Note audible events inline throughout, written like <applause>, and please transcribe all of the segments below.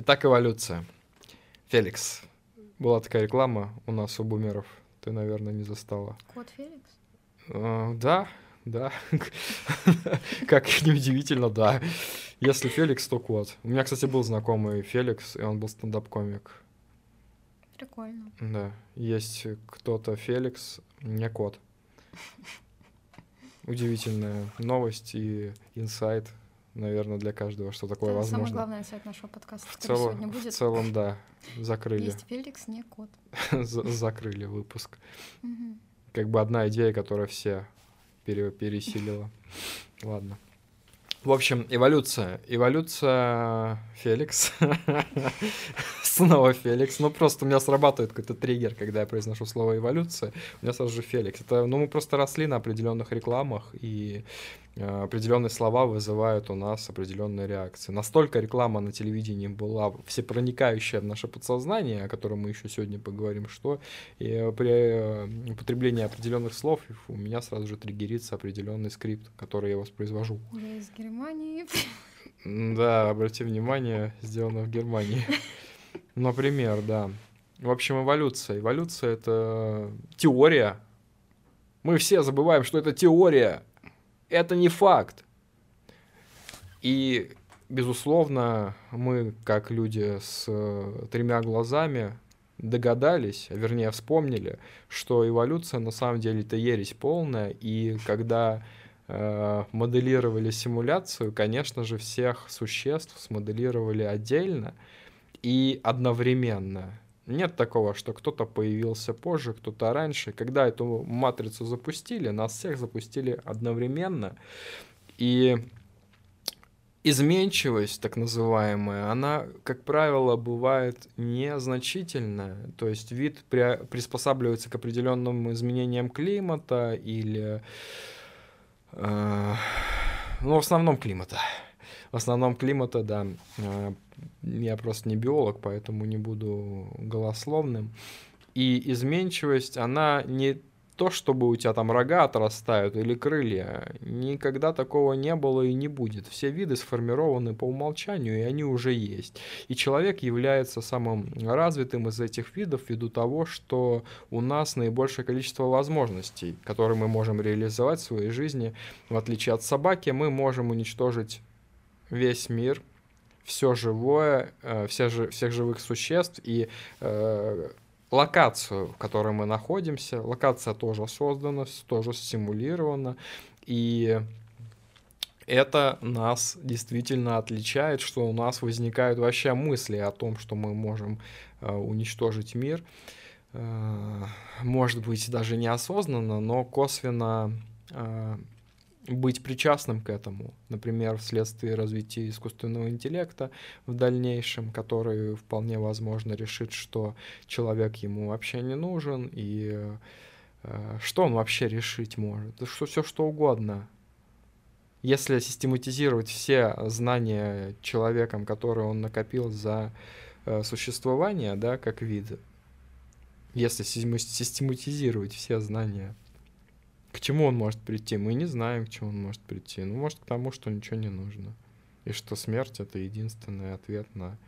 Итак, эволюция. Феликс. Была такая реклама у нас у бумеров. Ты, наверное, не застала. Кот Феликс? А, да, да. <laughs> Как неудивительно, да. Если Феликс, то кот. У меня, кстати, был знакомый Феликс, и он был стендап-комик. Прикольно. Да. Есть кто-то Феликс, не кот. <laughs> Удивительная новость и инсайт, наверное, для каждого, что такое Это возможно. самый главный инсайт нашего подкаста, В целом, сегодня в будет. целом, да, закрыли, Есть Феликс, не кот. <laughs> За- закрыли выпуск. Как бы одна идея, которая все пере- пересилила. <laughs> Ладно. В общем, эволюция. Эволюция Феликс. <laughs> Снова Феликс. Ну, просто у меня срабатывает какой-то триггер, когда я произношу слово эволюция. У меня сразу же Феликс. Это, ну, мы просто росли на определенных рекламах, и определенные слова вызывают у нас определенные реакции. Настолько реклама на телевидении была всепроникающая в наше подсознание, о котором мы еще сегодня поговорим, что и э, при э, употреблении определенных слов у меня сразу же триггерится определенный скрипт, который я воспроизвожу. Я из Германии. Да, обрати внимание, сделано в Германии. Например, да. В общем, эволюция. Эволюция — это теория. Мы все забываем, что это теория. Это не факт. И, безусловно, мы, как люди с э, тремя глазами, догадались, вернее вспомнили, что эволюция на самом деле это ересь полная, и когда э, моделировали симуляцию, конечно же, всех существ смоделировали отдельно и одновременно. Нет такого, что кто-то появился позже, кто-то раньше. Когда эту матрицу запустили, нас всех запустили одновременно. И изменчивость, так называемая, она, как правило, бывает незначительная. То есть вид при- приспосабливается к определенным изменениям климата или... э, ну, в основном климата. В основном климата, да. Я просто не биолог, поэтому не буду голословным. И изменчивость, она не то, чтобы у тебя там рога отрастают или крылья. Никогда такого не было и не будет. Все виды сформированы по умолчанию, и они уже есть. И человек является самым развитым из этих видов ввиду того, что у нас наибольшее количество возможностей, которые мы можем реализовать в своей жизни. В отличие от собаки, мы можем уничтожить весь мир, все живое, э, все всех живых существ и э, локацию, в которой мы находимся. Локация тоже создана, тоже стимулирована. И это нас действительно отличает, что у нас возникают вообще мысли о том, что мы можем э, уничтожить мир. Э, может быть, даже неосознанно, но косвенно э, быть причастным к этому. Например, вследствие развития искусственного интеллекта в дальнейшем, который вполне возможно решит, что человек ему вообще не нужен, и э, что он вообще решить может? Да что все что угодно. Если систематизировать все знания человеком, которые он накопил за э, существование, да, как вид, если система- систематизировать все знания, к чему он может прийти? Мы не знаем, к чему он может прийти. Ну, может, к тому, что ничего не нужно. И что смерть — это единственный ответ на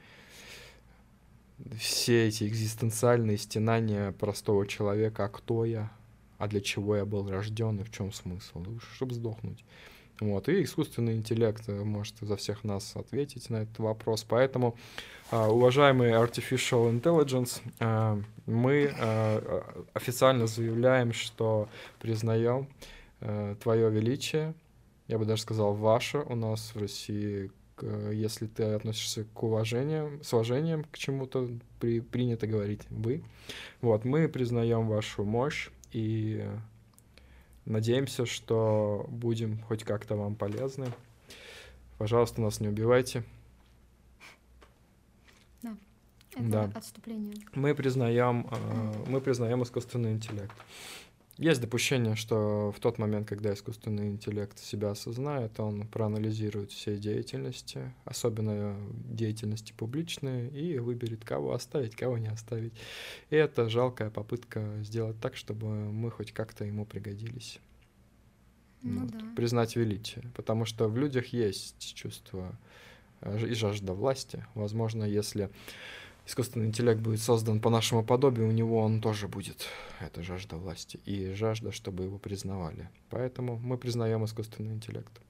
все эти экзистенциальные стенания простого человека. А кто я? А для чего я был рожден? И в чем смысл? Чтобы сдохнуть. Вот. И искусственный интеллект э, может за всех нас ответить на этот вопрос. Поэтому, а, уважаемый Artificial Intelligence, а, мы а, официально заявляем, что признаем э, твое величие, я бы даже сказал ваше у нас в России, если ты относишься к уважению, с уважением к чему-то, при, принято говорить вы. Вот, мы признаем вашу мощь и надеемся, что будем хоть как-то вам полезны. Пожалуйста, нас не убивайте. Это Да. отступление. Мы признаем, э, мы признаем искусственный интеллект. Есть допущение, что в тот момент, когда искусственный интеллект себя осознает, он проанализирует все деятельности, особенно деятельности публичные, и выберет, кого оставить, кого не оставить. И это жалкая попытка сделать так, чтобы мы хоть как-то ему пригодились. Ну Вот. да. Признать величие. Потому что в людях есть чувство ж- и жажда власти. Возможно, если искусственный интеллект будет создан по нашему подобию, у него он тоже будет, эта жажда власти, и жажда, чтобы его признавали. Поэтому мы признаем искусственный интеллект.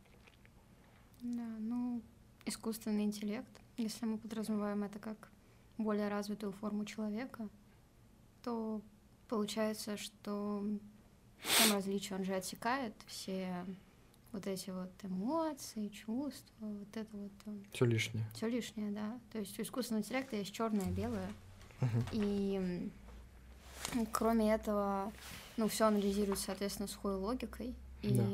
Да, ну, искусственный интеллект, если мы подразумеваем это как более развитую форму человека, то получается, что в чем различие? Он же отсекает все вот эти вот эмоции, чувства, вот это вот Все лишнее. все лишнее, да. То есть у искусственного интеллекта есть черное и белое. Мгм. И кроме этого, ну, все анализируется, соответственно, сухой логикой. И Да.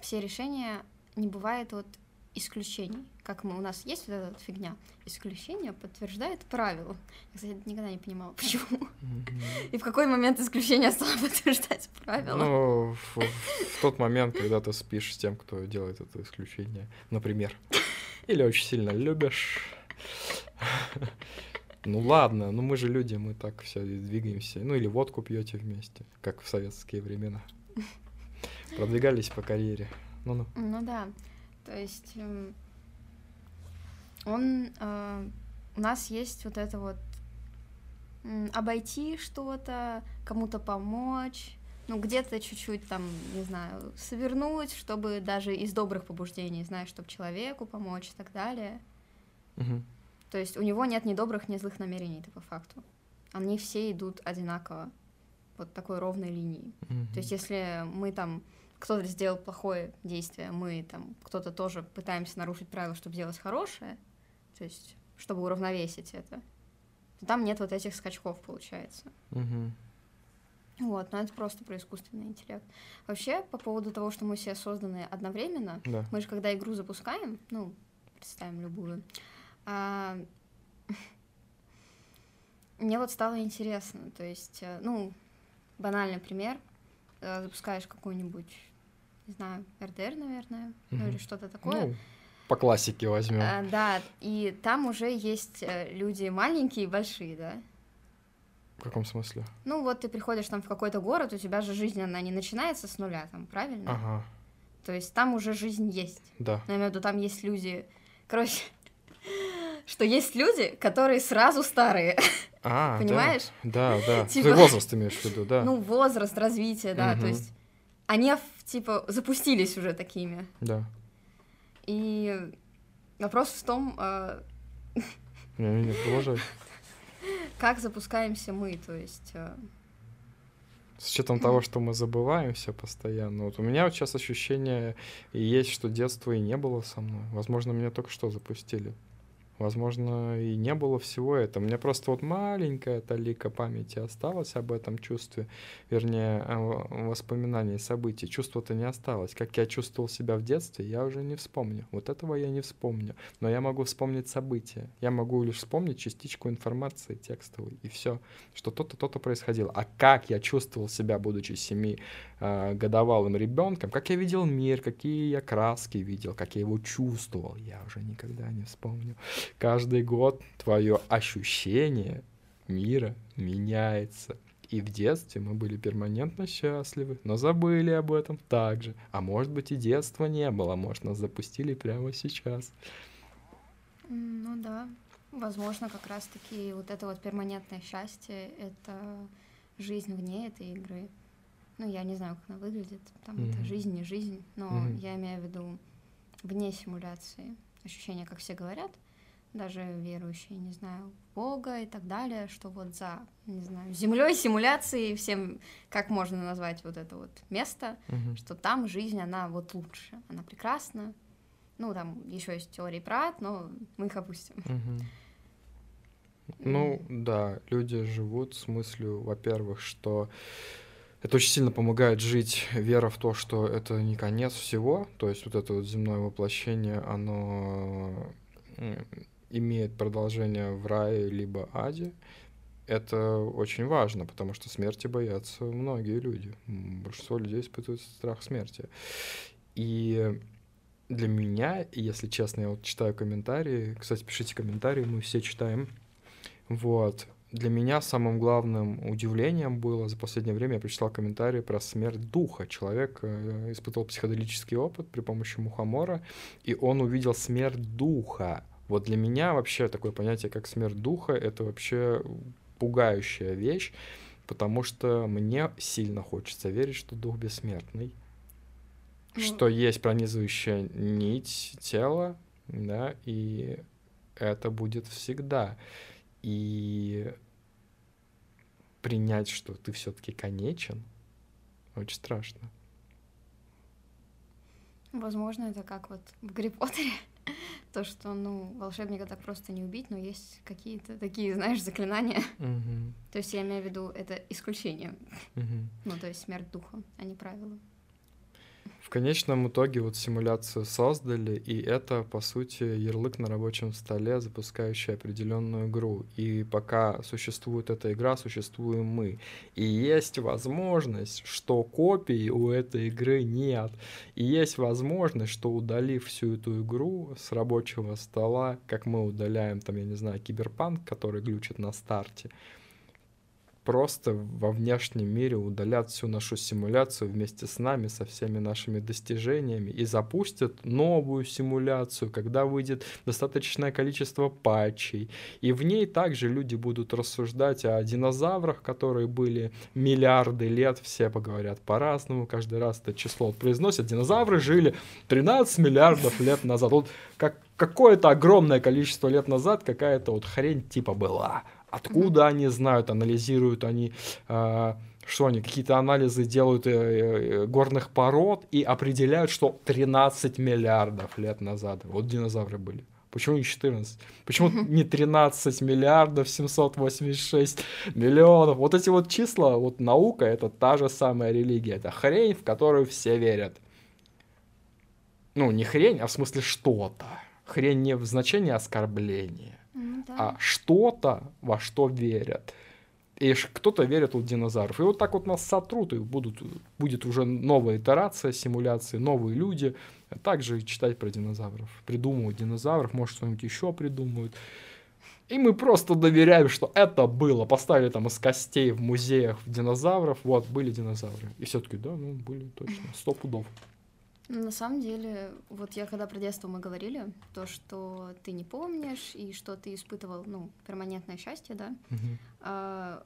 все решения не бывает вот исключений. Как мы, у нас есть вот эта фигня. Исключение подтверждает правило. Я, кстати, никогда не понимала, почему. И в какой момент исключение стало <laughs> подтверждать правило. Ну, в, в тот момент, когда ты спишь с тем, кто делает это исключение, например, или очень сильно любишь. Ну ладно, ну мы же люди, мы так все двигаемся. Ну или водку пьете вместе, как в советские времена. <laughs> Продвигались по карьере. Ну-ну. Ну да, то есть эм, он э, у нас есть вот это вот обойти что-то, кому-то помочь, ну где-то чуть-чуть там, не знаю, свернуть, чтобы даже из добрых побуждений, знаешь, чтобы человеку помочь и так далее. Мгм. То есть у него нет ни добрых, ни злых намерений, по факту. Они все идут одинаково, вот такой ровной линией. Мгм. То есть, если мы там кто-то сделал плохое действие, мы там кто-то тоже пытаемся нарушить правила, чтобы сделать хорошее, то есть, чтобы уравновесить это, то там нет вот этих скачков, получается. Мгм. Вот, но это просто про искусственный интеллект. Вообще, по поводу того, что мы все созданы одновременно, Да. мы же когда игру запускаем, ну, представим любую, а, мне вот стало интересно, то есть, э, ну, банальный пример, э, запускаешь какую-нибудь, не знаю, РДР, наверное, ну Мгм. или что-то такое. Ну, по классике возьмем. А, да, и там уже есть э, люди маленькие и большие, да. В каком смысле? Ну вот ты приходишь там в какой-то город, у тебя же жизнь, она не начинается с нуля, там, правильно? Ага, То есть там уже жизнь есть. да. Но я имею в виду, там есть люди... Короче, <laughs> что есть люди, которые сразу старые. А. Понимаешь? Да, да. <laughs> Типа- Ты возраст имеешь в виду, да? Ну, возраст, развитие, да. То Мгм. есть они, в- типа, запустились уже такими. Да. И вопрос в том, <laughs> э, как запускаемся мы, то есть... э, С учетом того, что мы забываемся постоянно. Вот у меня вот сейчас ощущение есть, что детства и не было со мной. Возможно, меня только что запустили. Возможно, и не было всего этого. Мне просто вот маленькая талика памяти осталась об этом чувстве, вернее, о воспоминании событий. Чувства-то не осталось. Как я чувствовал себя в детстве, я уже не вспомню. Вот этого я не вспомню. Но я могу вспомнить события. Я могу лишь вспомнить частичку информации текстовой. И все, что то-то, то-то происходило. А как я чувствовал себя, будучи семи э, годовалым ребенком, как я видел мир, какие я краски видел, как я его чувствовал, я уже никогда не вспомню. Каждый год твое ощущение мира меняется. И в детстве мы были перманентно счастливы, но забыли об этом также. А может быть и детства не было, может нас запустили прямо сейчас. Ну да, возможно, как раз-таки вот это вот перманентное счастье — это жизнь вне этой игры. Ну, я не знаю, как она выглядит, там это Мгм. жизнь, не жизнь, но Мгм. я имею в виду вне симуляции. Ощущение, как все говорят, даже верующие, не знаю, Бога и так далее, что вот за, не знаю, землей симуляции, всем, как можно назвать вот это вот место, Мгм. что там жизнь, она вот лучше, она прекрасна. Ну, там еще есть теории про ад, но мы их опустим. Мгм. Ну, да, люди живут с мыслью, во-первых, что это очень сильно помогает жить вера в то, что это не конец всего, то есть вот это вот земное воплощение, оно имеет продолжение в рае либо аде. Это очень важно, потому что смерти боятся многие люди. Большинство людей испытывают страх смерти. И для меня, если честно, я вот читаю комментарии, кстати, пишите комментарии, мы все читаем. Вот. Для меня самым главным удивлением было за последнее время, я прочитал комментарии про смерть духа. Человек э, испытывал психоделический опыт при помощи мухомора, и он увидел смерть духа. Вот для меня вообще такое понятие, как смерть духа, это вообще пугающая вещь, потому что мне сильно хочется верить, что дух бессмертный, ну... что есть пронизывающая нить тела, да, и это будет всегда. И принять, что ты все-таки конечен, очень страшно. Возможно, это как вот в Гарри Поттере. <laughs> То, что, ну, волшебника так просто не убить, но есть какие-то такие, знаешь, заклинания. Угу. То есть я имею в виду, это исключение. Угу. Ну, то есть смерть духа, а не правило конечном итоге вот симуляцию создали, и это, по сути, ярлык на рабочем столе, запускающий определенную игру. И пока существует эта игра, существуем мы. И есть возможность, что копий у этой игры нет. И есть возможность, что удалив всю эту игру с рабочего стола, как мы удаляем, там, я не знаю, киберпанк, который глючит на старте, просто во внешнем мире удалят всю нашу симуляцию вместе с нами, со всеми нашими достижениями и запустят новую симуляцию, когда выйдет достаточное количество патчей. И в ней также люди будут рассуждать о динозаврах, которые были миллиарды лет, все поговорят по-разному, каждый раз это число произносят. Динозавры жили 13 миллиардов лет назад. Вот как какое-то огромное количество лет назад какая-то вот хрень типа была. Откуда mm-hmm. они знают, анализируют они, э, что они, какие-то анализы делают э, э, горных пород и определяют, что 13 миллиардов лет назад вот динозавры были. Почему не 14? Почему не 13 миллиардов 786 миллионов? Вот эти вот числа, вот наука, это та же самая религия. Это хрень, в которую все верят. Ну, не хрень, а в смысле что-то. Хрень не в значении оскорбления. А что-то, во что верят. И кто-то верит в динозавров. И вот так вот нас сотрут, и будут, будет уже новая итерация симуляции, новые люди. Также читать про динозавров. Придумывают динозавров, может, что-нибудь еще придумают. И мы просто доверяем, что это было. Поставили там из костей в музеях динозавров. Вот, были динозавры. И все-таки, да, ну, были точно. Сто пудов. На самом деле, вот я когда про детство мы говорили, то, что ты не помнишь и что ты испытывал, ну, перманентное счастье, да, угу. а,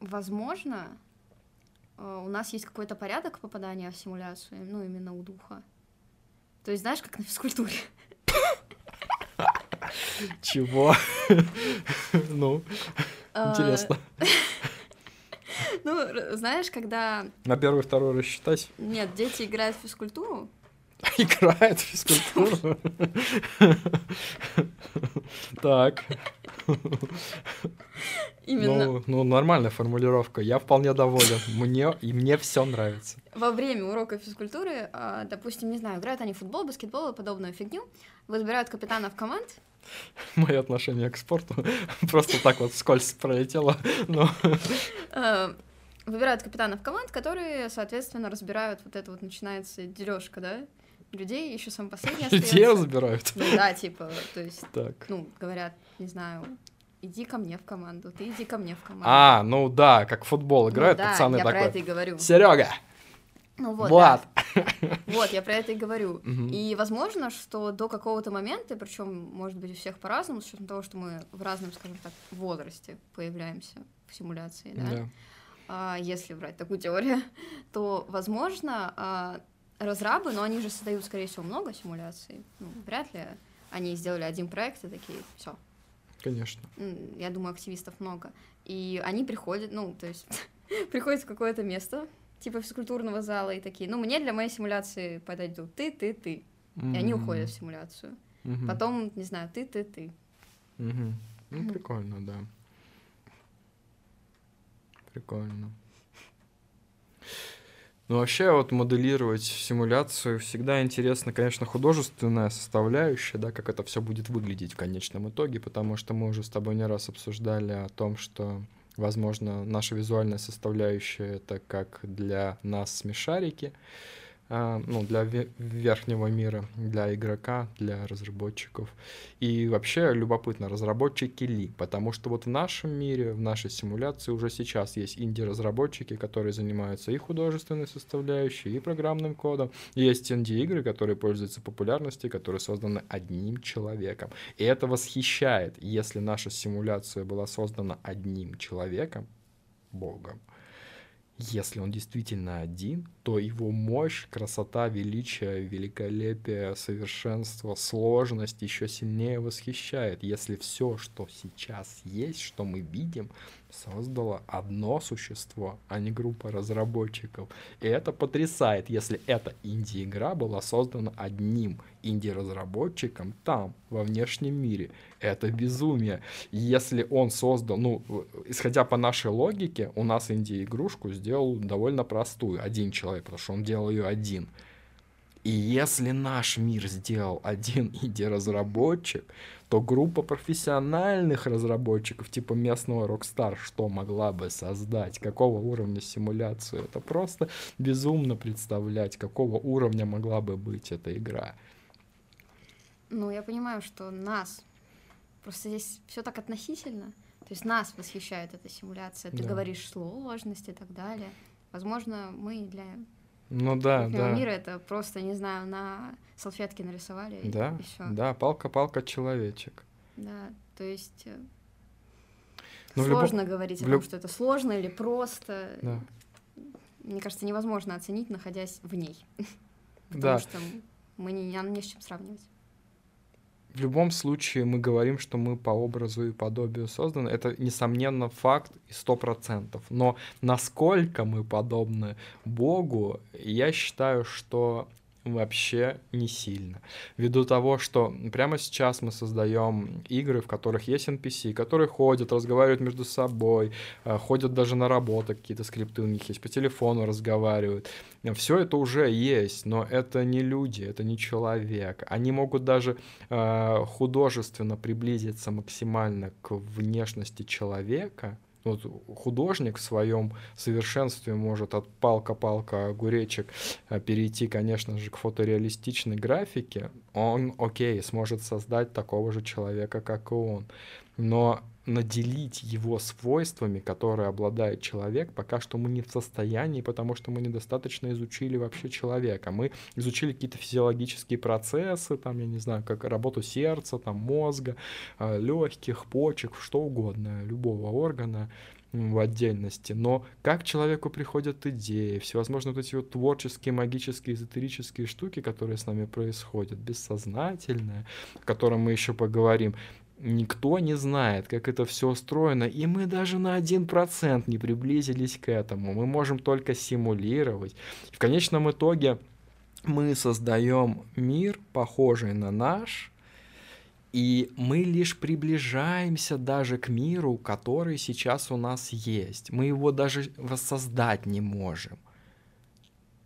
возможно, а, у нас есть какой-то порядок попадания в симуляцию, ну, именно у духа. То есть, знаешь, как на физкультуре. Чего? <laughs> Ну, а, интересно. <laughs> Ну, знаешь, когда... На первый, второй рассчитать? Нет, дети играют в физкультуру. <laughs> Играют в физкультуру? <laughs> Так. Именно. Ну, ну, нормальная формулировка. Я вполне доволен. Мне, и мне все нравится. Во время урока физкультуры, а, допустим, не знаю, играют они в футбол, баскетбол и подобную фигню, выбирают капитанов команд, <laughs> Мое отношение к спорту просто так вот скользь пролетело. Выбирают капитанов команд, которые, соответственно, разбирают вот это вот начинается дележка, да, людей, еще сам последний Людей разбирают? Ну да, типа, то есть, так. ну, говорят, не знаю, иди ко мне в команду, ты иди ко мне в команду. А, ну да, как футбол играют, ну, да, пацаны я такой. про это и говорю. Серега, ну вот, Влад. Да. Вот, я про это и говорю. И возможно, что до какого-то момента, причем, может быть, у всех по-разному, с учетом того, что мы в разном, скажем так, возрасте появляемся в симуляции, да, да. А, если брать такую теорию, <laughs> то, возможно, а, разрабы, но они же создают, скорее всего, много симуляций. Ну, вряд ли они сделали один проект и такие, все. Конечно. Я думаю, активистов много. И они приходят, ну, то есть <laughs> приходят в какое-то место, типа физкультурного зала, и такие, ну, мне для моей симуляции подойдут ты, ты, ты. Mm-hmm. И они уходят в симуляцию. Mm-hmm. Потом, не знаю, ты, ты, ты. Mm-hmm. Ну, прикольно, да. Прикольно. Ну, вообще, вот моделировать симуляцию всегда интересно, конечно, художественная составляющая, да, как это все будет выглядеть в конечном итоге, потому что мы уже с тобой не раз обсуждали о том, что Возможно, наша визуальная составляющая — это как для нас смешарики, ну, для верхнего мира, для игрока, для разработчиков. И вообще любопытно, разработчики ли? Потому что вот в нашем мире, в нашей симуляции уже сейчас есть инди-разработчики, которые занимаются и художественной составляющей, и программным кодом. Есть инди-игры, которые пользуются популярностью, которые созданы одним человеком. И это восхищает, если наша симуляция была создана одним человеком, Богом, если он действительно один, то его мощь, красота, величие, великолепие, совершенство, сложность еще сильнее восхищает, если все, что сейчас есть, что мы видим, создало одно существо, а не группа разработчиков. И это потрясает, если эта инди-игра была создана одним инди-разработчиком там, во внешнем мире. Это безумие. Если он создал, ну, исходя по нашей логике, у нас инди-игрушку сделал довольно простую, один человек, потому что он делал ее один. И если наш мир сделал один инди-разработчик, то группа профессиональных разработчиков типа местного Rockstar что могла бы создать, какого уровня симуляцию. Это просто безумно представлять, какого уровня могла бы быть эта игра. Ну, я понимаю, что нас, просто здесь все так относительно, то есть нас восхищает эта симуляция. Ты да. говоришь сложность и так далее. Возможно, мы для ну да, да. мира это просто, не знаю, на салфетке нарисовали да, и, и все. Да, палка-палка человечек. Да, то есть э, Но сложно любом... говорить о том, что это сложно или просто. Да. Мне кажется, невозможно оценить, находясь в ней. <laughs> Потому да. что мы не, нам не с чем сравнивать в любом случае мы говорим, что мы по образу и подобию созданы. Это, несомненно, факт и сто процентов. Но насколько мы подобны Богу, я считаю, что вообще не сильно. Ввиду того, что прямо сейчас мы создаем игры, в которых есть NPC, которые ходят, разговаривают между собой, э, ходят даже на работу, какие-то скрипты у них есть, по телефону разговаривают. Все это уже есть, но это не люди, это не человек. Они могут даже э, художественно приблизиться максимально к внешности человека, вот художник в своем совершенстве может от палка-палка огуречек э, перейти, конечно же, к фотореалистичной графике, он, окей, сможет создать такого же человека, как и он. Но наделить его свойствами, которые обладает человек, пока что мы не в состоянии, потому что мы недостаточно изучили вообще человека. Мы изучили какие-то физиологические процессы, там, я не знаю, как работу сердца, там, мозга, э, легких, почек, что угодно, любого органа в отдельности, но как человеку приходят идеи, всевозможные вот эти вот творческие, магические, эзотерические штуки, которые с нами происходят, бессознательное, о котором мы еще поговорим, Никто не знает, как это все устроено, и мы даже на один процент не приблизились к этому. Мы можем только симулировать. В конечном итоге мы создаем мир, похожий на наш, и мы лишь приближаемся даже к миру, который сейчас у нас есть. Мы его даже воссоздать не можем.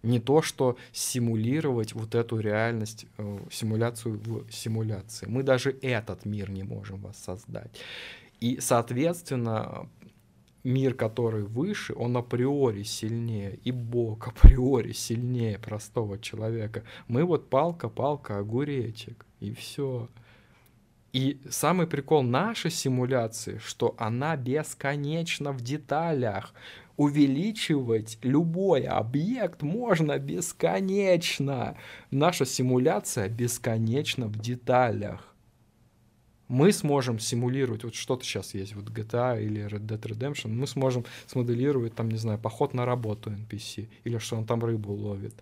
Не то, что симулировать вот эту реальность, э, симуляцию в симуляции. Мы даже этот мир не можем воссоздать. И, соответственно, мир, который выше, он априори сильнее, и Бог априори сильнее простого человека. Мы вот палка-палка, огуречек, и все. И самый прикол нашей симуляции, что она бесконечна в деталях увеличивать любой объект можно бесконечно. Наша симуляция бесконечна в деталях. Мы сможем симулировать, вот что-то сейчас есть, вот GTA или Red Dead Redemption, мы сможем смоделировать, там, не знаю, поход на работу NPC, или что он там рыбу ловит.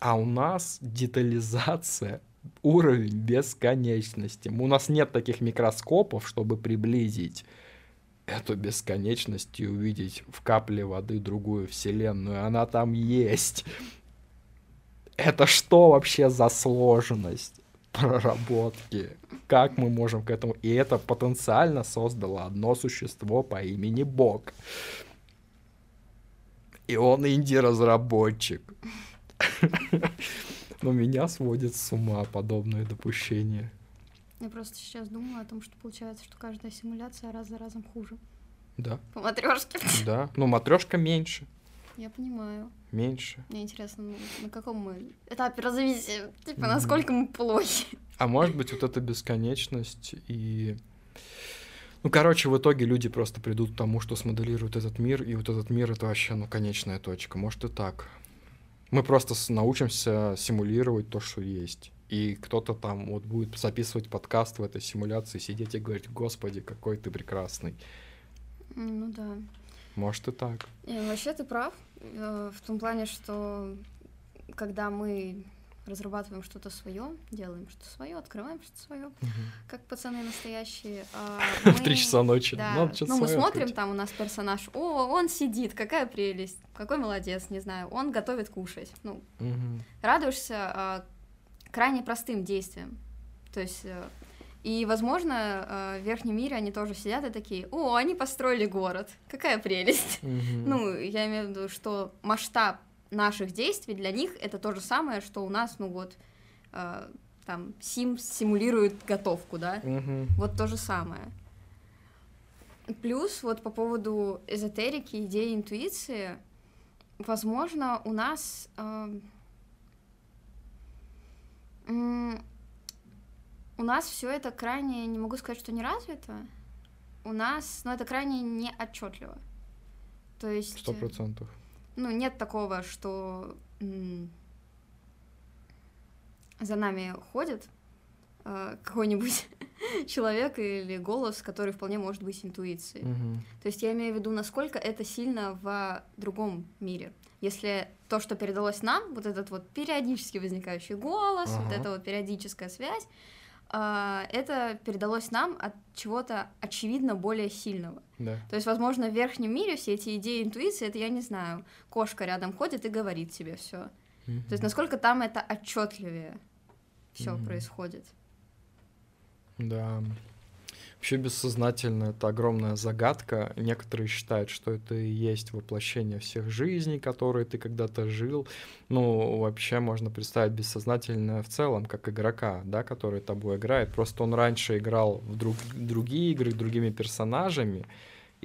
А у нас детализация уровень бесконечности. У нас нет таких микроскопов, чтобы приблизить эту бесконечность и увидеть в капле воды другую вселенную. Она там есть. Это что вообще за сложность проработки? Как мы можем к этому? И это потенциально создало одно существо по имени Бог. И он инди-разработчик. <laughs> Но меня сводит с ума подобное допущение. Я просто сейчас думала о том, что получается, что каждая симуляция раз за разом хуже. Да. По матрешке. Да. Ну, матрешка меньше. Я понимаю. Меньше. Мне интересно, ну, на каком мы этапе развития, типа, mm-hmm. насколько мы плохи. А может быть, вот эта бесконечность и... Ну, короче, в итоге люди просто придут к тому, что смоделируют этот мир, и вот этот мир — это вообще, ну, конечная точка. Может и так. Мы просто научимся симулировать то, что есть. И кто-то там вот будет записывать подкаст в этой симуляции, сидеть и говорить, господи, какой ты прекрасный. Ну да. Может и так. И, вообще ты прав э, в том плане, что когда мы разрабатываем что-то свое, делаем что-то свое, открываем что-то свое, угу. как пацаны настоящие. А <laughs> мы... В три часа ночи. Да. Надо ну, мы смотрим, открыть. там у нас персонаж, о, он сидит, какая прелесть, какой молодец, не знаю, он готовит кушать. Ну, угу. радуешься а, крайне простым действием. То есть э, и, возможно, э, в верхнем мире они тоже сидят и такие, о, они построили город, какая прелесть. Mm-hmm. Ну, я имею в виду, что масштаб наших действий для них это то же самое, что у нас, ну вот, э, там, Sims симулирует готовку, да? Mm-hmm. Вот то же самое. Плюс вот по поводу эзотерики, идеи интуиции, возможно, у нас... Э, у нас все это крайне, не могу сказать, что не развито. У нас, ну, это крайне не отчетливо. То есть... Сто процентов. Ну, нет такого, что за нами ходит э, какой-нибудь <laughs> человек или голос, который вполне может быть интуицией. Угу. То есть я имею в виду, насколько это сильно в другом мире. Если то, что передалось нам, вот этот вот периодически возникающий голос, ага. вот эта вот периодическая связь, а, это передалось нам от чего-то очевидно более сильного. Да. То есть, возможно, в верхнем мире все эти идеи интуиции, это я не знаю, кошка рядом ходит и говорит тебе все. Mm-hmm. То есть, насколько там это отчетливее все mm-hmm. происходит. Да. Вообще бессознательно это огромная загадка. Некоторые считают, что это и есть воплощение всех жизней, которые ты когда-то жил. Ну, вообще можно представить бессознательное в целом, как игрока, да, который тобой играет. Просто он раньше играл в друг, другие игры другими персонажами,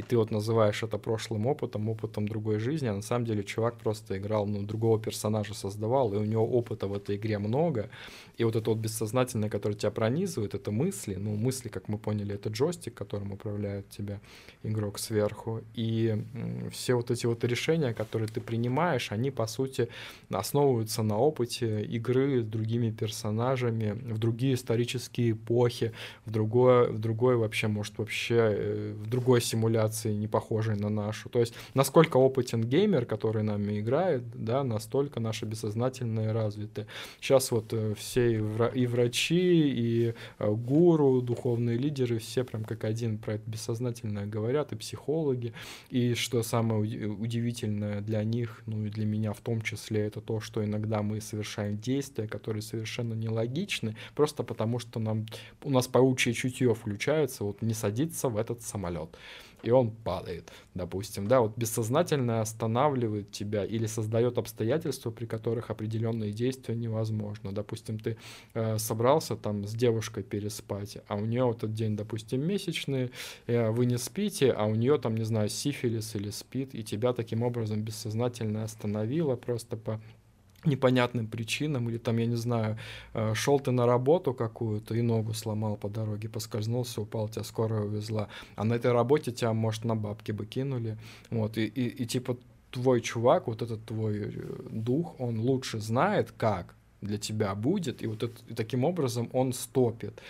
и ты вот называешь это прошлым опытом, опытом другой жизни, а на самом деле чувак просто играл, ну, другого персонажа создавал, и у него опыта в этой игре много, и вот это вот бессознательное, которое тебя пронизывает, это мысли, ну, мысли, как мы поняли, это джойстик, которым управляет тебя игрок сверху, и все вот эти вот решения, которые ты принимаешь, они, по сути, основываются на опыте игры с другими персонажами в другие исторические эпохи, в другое, в другой вообще, может, вообще, э, в другой симуляции симуляции, не похожей на нашу. То есть, насколько опытен геймер, который нами играет, да, настолько наше бессознательное развито. Сейчас вот э, все и врачи, и э, гуру, духовные лидеры, все прям как один про это бессознательное говорят, и психологи. И что самое удивительное для них, ну и для меня в том числе, это то, что иногда мы совершаем действия, которые совершенно нелогичны, просто потому что нам, у нас паучье чутье включается, вот не садиться в этот самолет и он падает, допустим, да, вот бессознательно останавливает тебя или создает обстоятельства, при которых определенные действия невозможно. Допустим, ты э, собрался там с девушкой переспать, а у нее этот день, допустим, месячный, э, вы не спите, а у нее там, не знаю, сифилис или спит, и тебя таким образом бессознательно остановило просто по непонятным причинам, или там, я не знаю, э, шел ты на работу какую-то и ногу сломал по дороге, поскользнулся, упал, тебя скорая увезла, а на этой работе тебя, может, на бабки бы кинули, вот, и, и, и типа твой чувак, вот этот твой э, дух, он лучше знает, как для тебя будет, и вот это, и таким образом он стопит.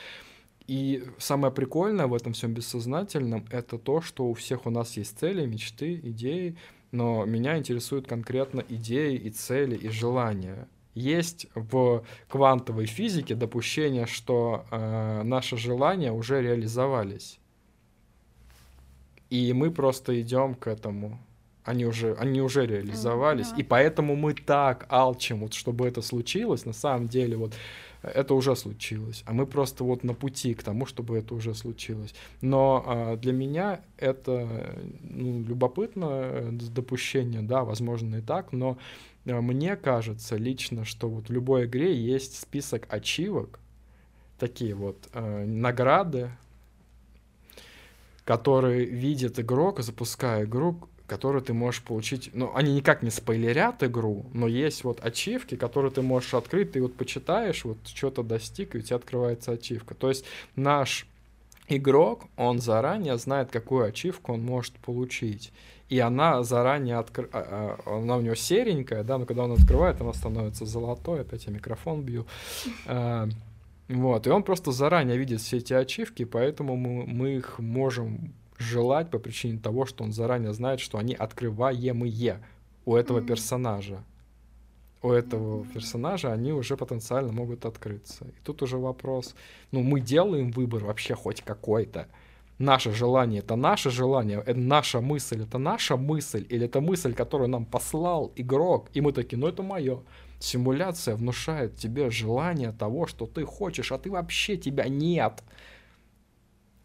И самое прикольное в этом всем бессознательном — это то, что у всех у нас есть цели, мечты, идеи, но меня интересуют конкретно идеи и цели и желания. Есть в квантовой физике допущение, что э, наши желания уже реализовались. И мы просто идем к этому. Они уже, они уже реализовались. Да. И поэтому мы так алчим, вот, чтобы это случилось. На самом деле, вот это уже случилось, а мы просто вот на пути к тому, чтобы это уже случилось. Но а, для меня это ну, любопытно э, допущение, да, возможно и так, но а, мне кажется лично, что вот в любой игре есть список ачивок, такие вот э, награды, которые видит игрок, запуская игру, которые ты можешь получить. Ну, они никак не спойлерят игру, но есть вот ачивки, которые ты можешь открыть, ты вот почитаешь, вот что-то достиг, и у тебя открывается ачивка. То есть наш игрок, он заранее знает, какую ачивку он может получить. И она заранее откр... А, а, она у него серенькая, да, но когда он открывает, она становится золотой. Опять я микрофон бью. А, вот, и он просто заранее видит все эти ачивки, поэтому мы, мы их можем желать по причине того, что он заранее знает, что они открываемые у этого mm-hmm. персонажа. У этого mm-hmm. персонажа они уже потенциально могут открыться. И тут уже вопрос, ну мы делаем выбор вообще хоть какой-то. Наше желание это наше желание, это наша мысль, это наша мысль, или это мысль, которую нам послал игрок, и мы такие, ну это мое. Симуляция внушает тебе желание того, что ты хочешь, а ты вообще тебя нет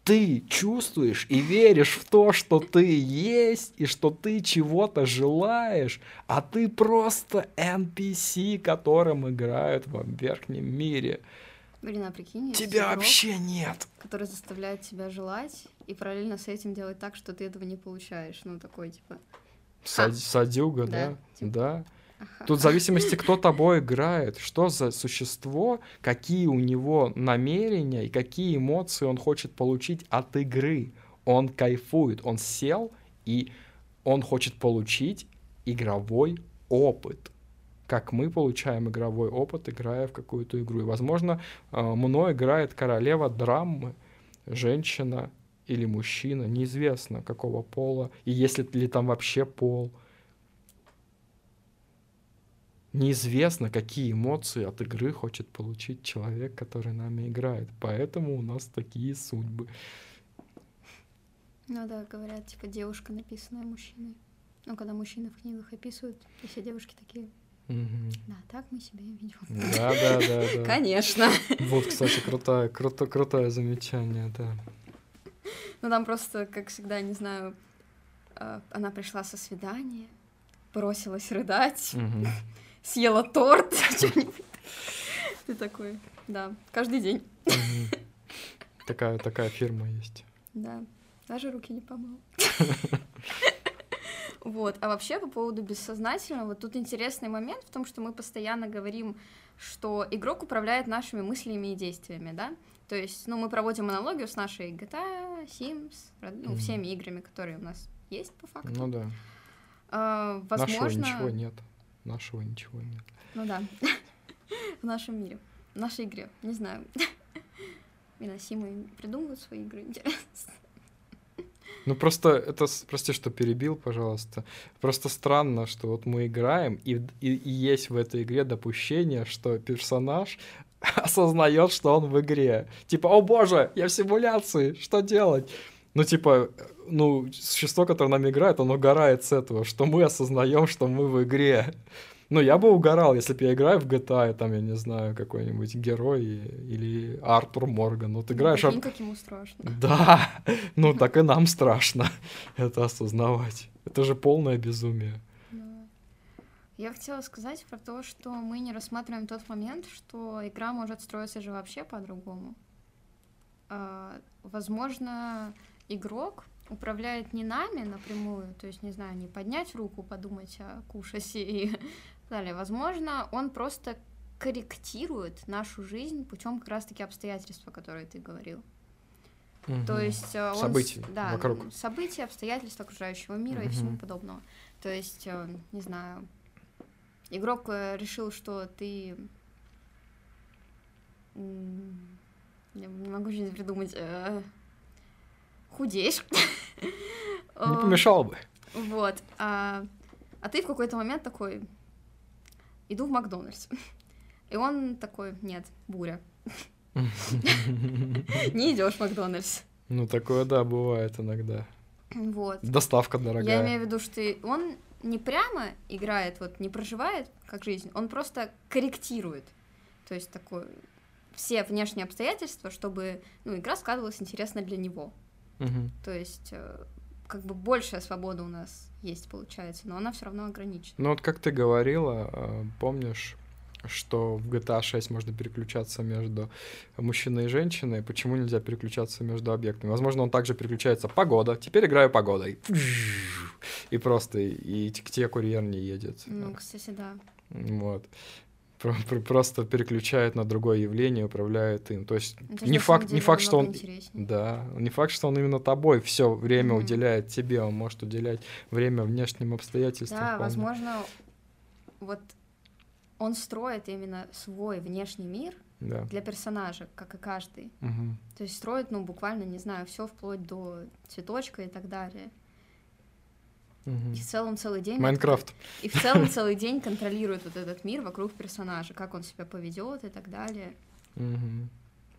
ты чувствуешь и веришь в то, что ты есть и что ты чего-то желаешь, а ты просто NPC, которым играют в верхнем мире. Блин, а прикинь, тебя игрок, вообще нет. Который заставляет тебя желать и параллельно с этим делать так, что ты этого не получаешь. Ну, такой, типа... Сад, садюга, да? Да. Типа... да. Тут в зависимости, кто тобой играет, что за существо, какие у него намерения и какие эмоции он хочет получить от игры. Он кайфует, он сел и он хочет получить игровой опыт. Как мы получаем игровой опыт, играя в какую-то игру. И, возможно, э, мной играет королева драмы, женщина или мужчина, неизвестно какого пола, и если ли там вообще пол — неизвестно, какие эмоции от игры хочет получить человек, который нами играет. Поэтому у нас такие судьбы. Ну да, говорят, типа девушка, написанная мужчиной. Ну, когда мужчины в книгах описывают, и все девушки такие. Угу. Да, так мы себя и ведем. Да, да, да, <laughs> да. Конечно. Вот, кстати, крутое, круто, крутое замечание, да. Ну там просто, как всегда, не знаю, а, она пришла со свидания, бросилась рыдать. Угу съела торт, <laughs> Ты такой, да, каждый день. Такая, такая фирма есть. Да, даже руки не помыл. Вот, а вообще по поводу бессознательного, тут интересный момент в том, что мы постоянно говорим, что игрок управляет нашими мыслями и действиями, да? То есть, ну, мы проводим аналогию с нашей GTA, Sims, ну, всеми играми, которые у нас есть по факту. Ну да. А, возможно... Нашего ничего нет. Нашего ничего нет. Ну да. <laughs> В нашем мире. В нашей игре. Не знаю. <laughs> Виносимые придумывают свои игры, интересно. Ну просто это, прости, что перебил, пожалуйста. Просто странно, что вот мы играем, и, и, и есть в этой игре допущение, что персонаж <laughs> осознает, что он в игре. Типа, о боже, я в симуляции, что делать? Ну, типа, ну, существо, которое нам играет, оно угорает с этого, что мы осознаем, что мы в игре. Ну, я бы угорал, если бы я играю в GTA, там, я не знаю, какой-нибудь герой или Артур Морган. Вот играешь... Ну, как ему страшно. Да, ну так и нам страшно <laughs> это осознавать. Это же полное безумие. Я хотела сказать про то, что мы не рассматриваем тот момент, что игра может строиться же вообще по-другому. А, возможно, игрок управляет не нами напрямую, то есть, не знаю, не поднять руку, подумать о кушасе и <laughs> далее. Возможно, он просто корректирует нашу жизнь путем как раз-таки обстоятельства, которые ты говорил. Угу. То есть э, он, события да, вокруг. события, обстоятельства окружающего мира угу. и всему подобного. То есть, э, не знаю, игрок э, решил, что ты я не могу сейчас придумать худеешь. <laughs> Не помешало бы. Вот. А, а ты в какой-то момент такой, иду в Макдональдс. И он такой, нет, буря. <laughs> Не идешь в Макдональдс. Ну, такое, да, бывает иногда. Вот. Доставка дорогая. Я имею в виду, что он не прямо играет, вот не проживает как жизнь, он просто корректирует. То есть такой все внешние обстоятельства, чтобы ну, игра складывалась интересно для него. Угу. То есть э, как бы большая свобода у нас есть, получается, но она все равно ограничена. Ну вот как ты говорила, э, помнишь, что в GTA 6 можно переключаться между мужчиной и женщиной, почему нельзя переключаться между объектами? Возможно, он также переключается погода, теперь играю погодой. и просто и к тебе курьер не едет. Ну, кстати, да. Вот. Просто переключает на другое явление, управляет им. То есть Это не факт, не факт, что он, интереснее. да, не факт, что он именно тобой все время Мгм. уделяет тебе, он может уделять время внешним обстоятельствам. Да, вполне. возможно, вот он строит именно свой внешний мир Да. для персонажа, как и каждый. Мгм. То есть строит, ну, буквально, не знаю, все вплоть до цветочка и так далее. Мгм. И в целом целый день... Майнкрафт. И в целом целый день контролирует вот этот мир вокруг персонажа, как он себя поведет и так далее. Мгм.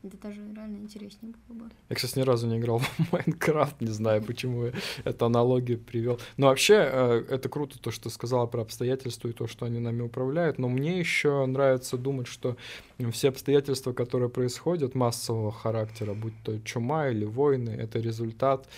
Это даже реально интереснее было бы. Я, кстати, ни разу не играл <laughs> в Майнкрафт, не знаю, почему я эту аналогию привел. Но вообще, э, это круто, то, что ты сказала про обстоятельства и то, что они нами управляют. Но мне еще нравится думать, что все обстоятельства, которые происходят массового характера, будь то чума или войны, это результат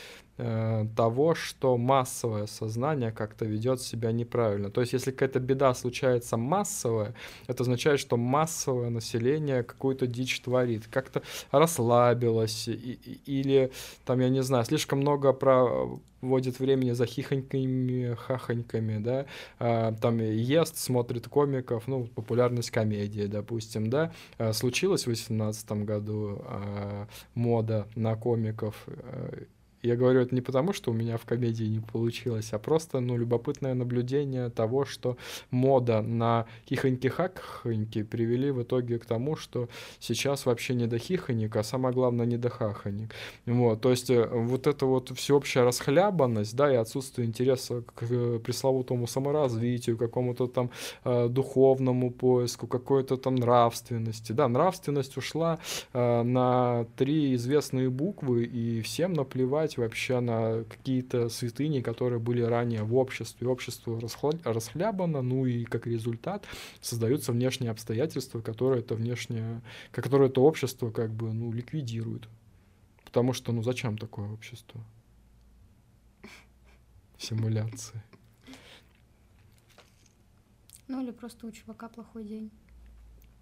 того, что массовое сознание как-то ведет себя неправильно. То есть, если какая-то беда случается массовая, это означает, что массовое население какую-то дичь творит, как-то расслабилось, и- или, там, я не знаю, слишком много проводит времени за хихоньками, хахоньками, да, а, там ест, смотрит комиков, ну, популярность комедии, допустим, да, А, случилось в 2018 году а, мода на комиков, а, я говорю это не потому, что у меня в комедии не получилось, а просто, ну, любопытное наблюдение того, что мода на хихоньки-хахоньки привели в итоге к тому, что сейчас вообще не до хихонек, а самое главное не до хахонек. Вот, то есть э, вот эта вот всеобщая расхлябанность, да, и отсутствие интереса к э, пресловутому саморазвитию, какому-то там э, духовному поиску, какой-то там нравственности, да, нравственность ушла э, на три известные буквы, и всем наплевать вообще на какие-то святыни, которые были ранее в обществе. Общество расхлябано, ну и как результат создаются внешние обстоятельства, которые это внешнее, которые это общество как бы, ну, ликвидирует. Потому что, ну, зачем такое общество? Симуляции. Ну или просто у чувака плохой день.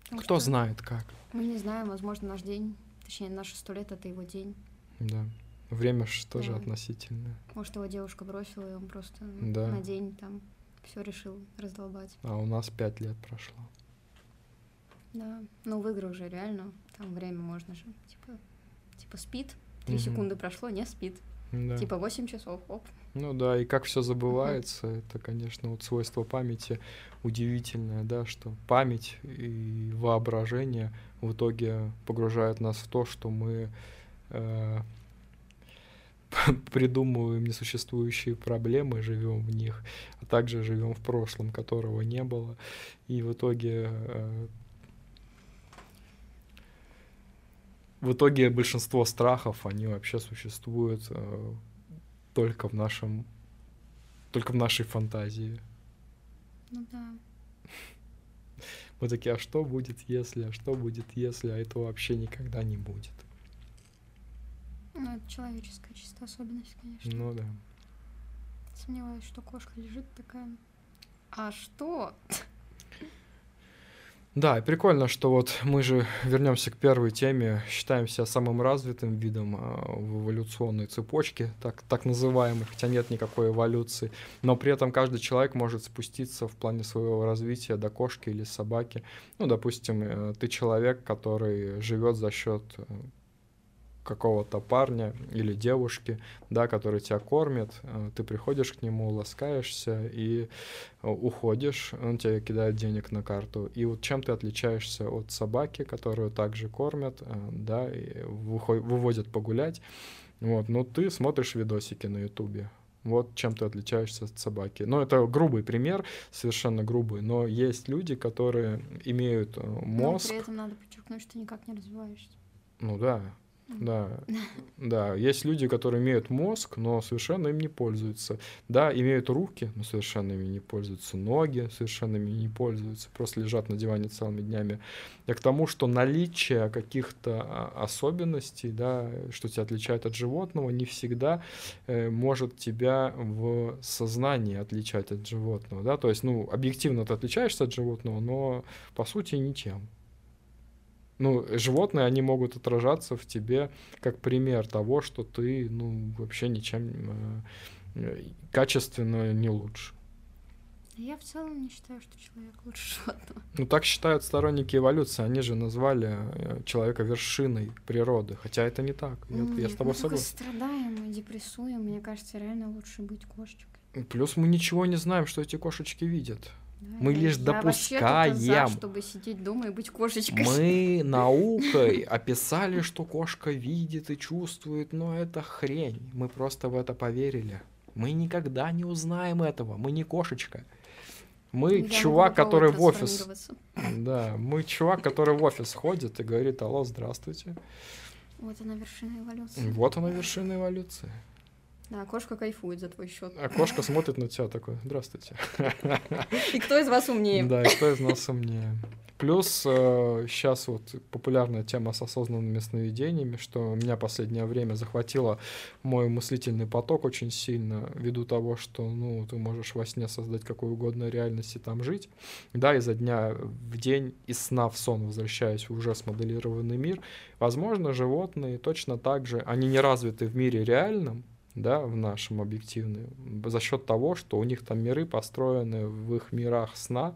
Потому Кто что знает как. Мы не знаем, возможно, наш день, точнее, наши сто лет — это его день. Да. Время же тоже Да. относительное. Может, его девушка бросила, и он просто Да. на день там все решил раздолбать. А у нас пять лет прошло. Да. Ну, в играх же реально, там время можно же, типа, типа спит, три Мгм. секунды прошло, не спит. Да. Типа 8 часов, оп. Ну да, и как все забывается, это, конечно, вот свойство памяти удивительное, да, что память и воображение в итоге погружают нас в то, что мы э, <laughs> придумываем несуществующие проблемы, живем в них, а также живем в прошлом, которого не было, и в итоге э, в итоге большинство страхов, они вообще существуют э, только в нашем, только в нашей фантазии. Ну да. <laughs> Мы такие, а что будет если, а что будет если, а этого вообще никогда не будет. Человеческая чисто особенность, конечно. Ну да. Сомневаюсь, что кошка лежит такая. А что? Да, и прикольно, что вот мы же вернемся к первой теме, считаем себя самым развитым видом а, в эволюционной цепочке, так, так называемой, хотя нет никакой эволюции, но при этом каждый человек может спуститься в плане своего развития до кошки или собаки. Ну, допустим, э, ты человек, который живет за счет э, какого-то парня или девушки, да, который тебя кормит, э, ты приходишь к нему, ласкаешься и э, уходишь, он тебе кидает денег на карту. И вот чем ты отличаешься от собаки, которую также кормят, э, да, и выводят погулять, вот, но ты смотришь видосики на ютубе, вот чем ты отличаешься от собаки. Ну, это грубый пример, совершенно грубый, но есть люди, которые имеют мозг. Но при этом надо подчеркнуть, что никак не развиваешься. Ну да, да, <laughs> да. Есть люди, которые имеют мозг, но совершенно им не пользуются. Да, имеют руки, но совершенно ими не пользуются. Ноги совершенно ими не пользуются. Просто лежат на диване целыми днями. Я к тому, что наличие каких-то а, особенностей, да, что тебя отличает от животного, не всегда э, может тебя в сознании отличать от животного. Да? То есть, ну, объективно ты отличаешься от животного, но по сути ничем. Ну, животные, они могут отражаться в тебе как пример того, что ты, ну, вообще ничем э, качественно не лучше. Я в целом не считаю, что человек лучше животного. Ну так считают сторонники эволюции. Они же назвали э, человека вершиной природы. Хотя это не так. Я, Нет, я с тобой мы согласен. страдаем и депрессуем. Мне кажется, реально лучше быть кошечкой. Плюс мы ничего не знаем, что эти кошечки видят. Мы лишь я только за, допускаем. чтобы сидеть дома и быть кошечкой. Мы <laughs> наукой описали, что кошка видит и чувствует, но это хрень. Мы просто в это поверили. Мы никогда не узнаем этого. Мы не кошечка. Мы Я чувак, который в офис. <laughs> Да, мы чувак, который в офис ходит и говорит, алло, здравствуйте. Вот она вершина эволюции. Вот она вершина эволюции. Да, кошка кайфует за твой счет. А кошка <laughs> смотрит на тебя такой, здравствуйте. И кто из вас умнее? Да, и кто из нас умнее? Плюс сейчас вот популярная тема с осознанными сновидениями, что меня последнее время захватило мой мыслительный поток очень сильно, ввиду того, что ну, ты можешь во сне создать какую угодно реальность и там жить. Да, изо дня в день, из сна в сон возвращаясь в уже смоделированный мир. Возможно, животные точно так же, они не развиты в мире реальном, да, в нашем объективном, за счет того, что у них там миры построены в их мирах сна,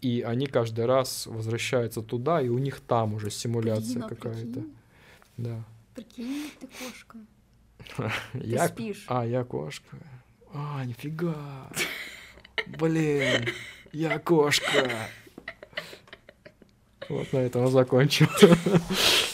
и они каждый раз возвращаются туда, и у них там уже симуляция Блин, а какая-то. прикинь, Да. Прикинь, ты кошка. <laughs> Ты Я... спишь. А, я кошка. А, нифига. Блин, я кошка. Вот на этом закончим. <laughs>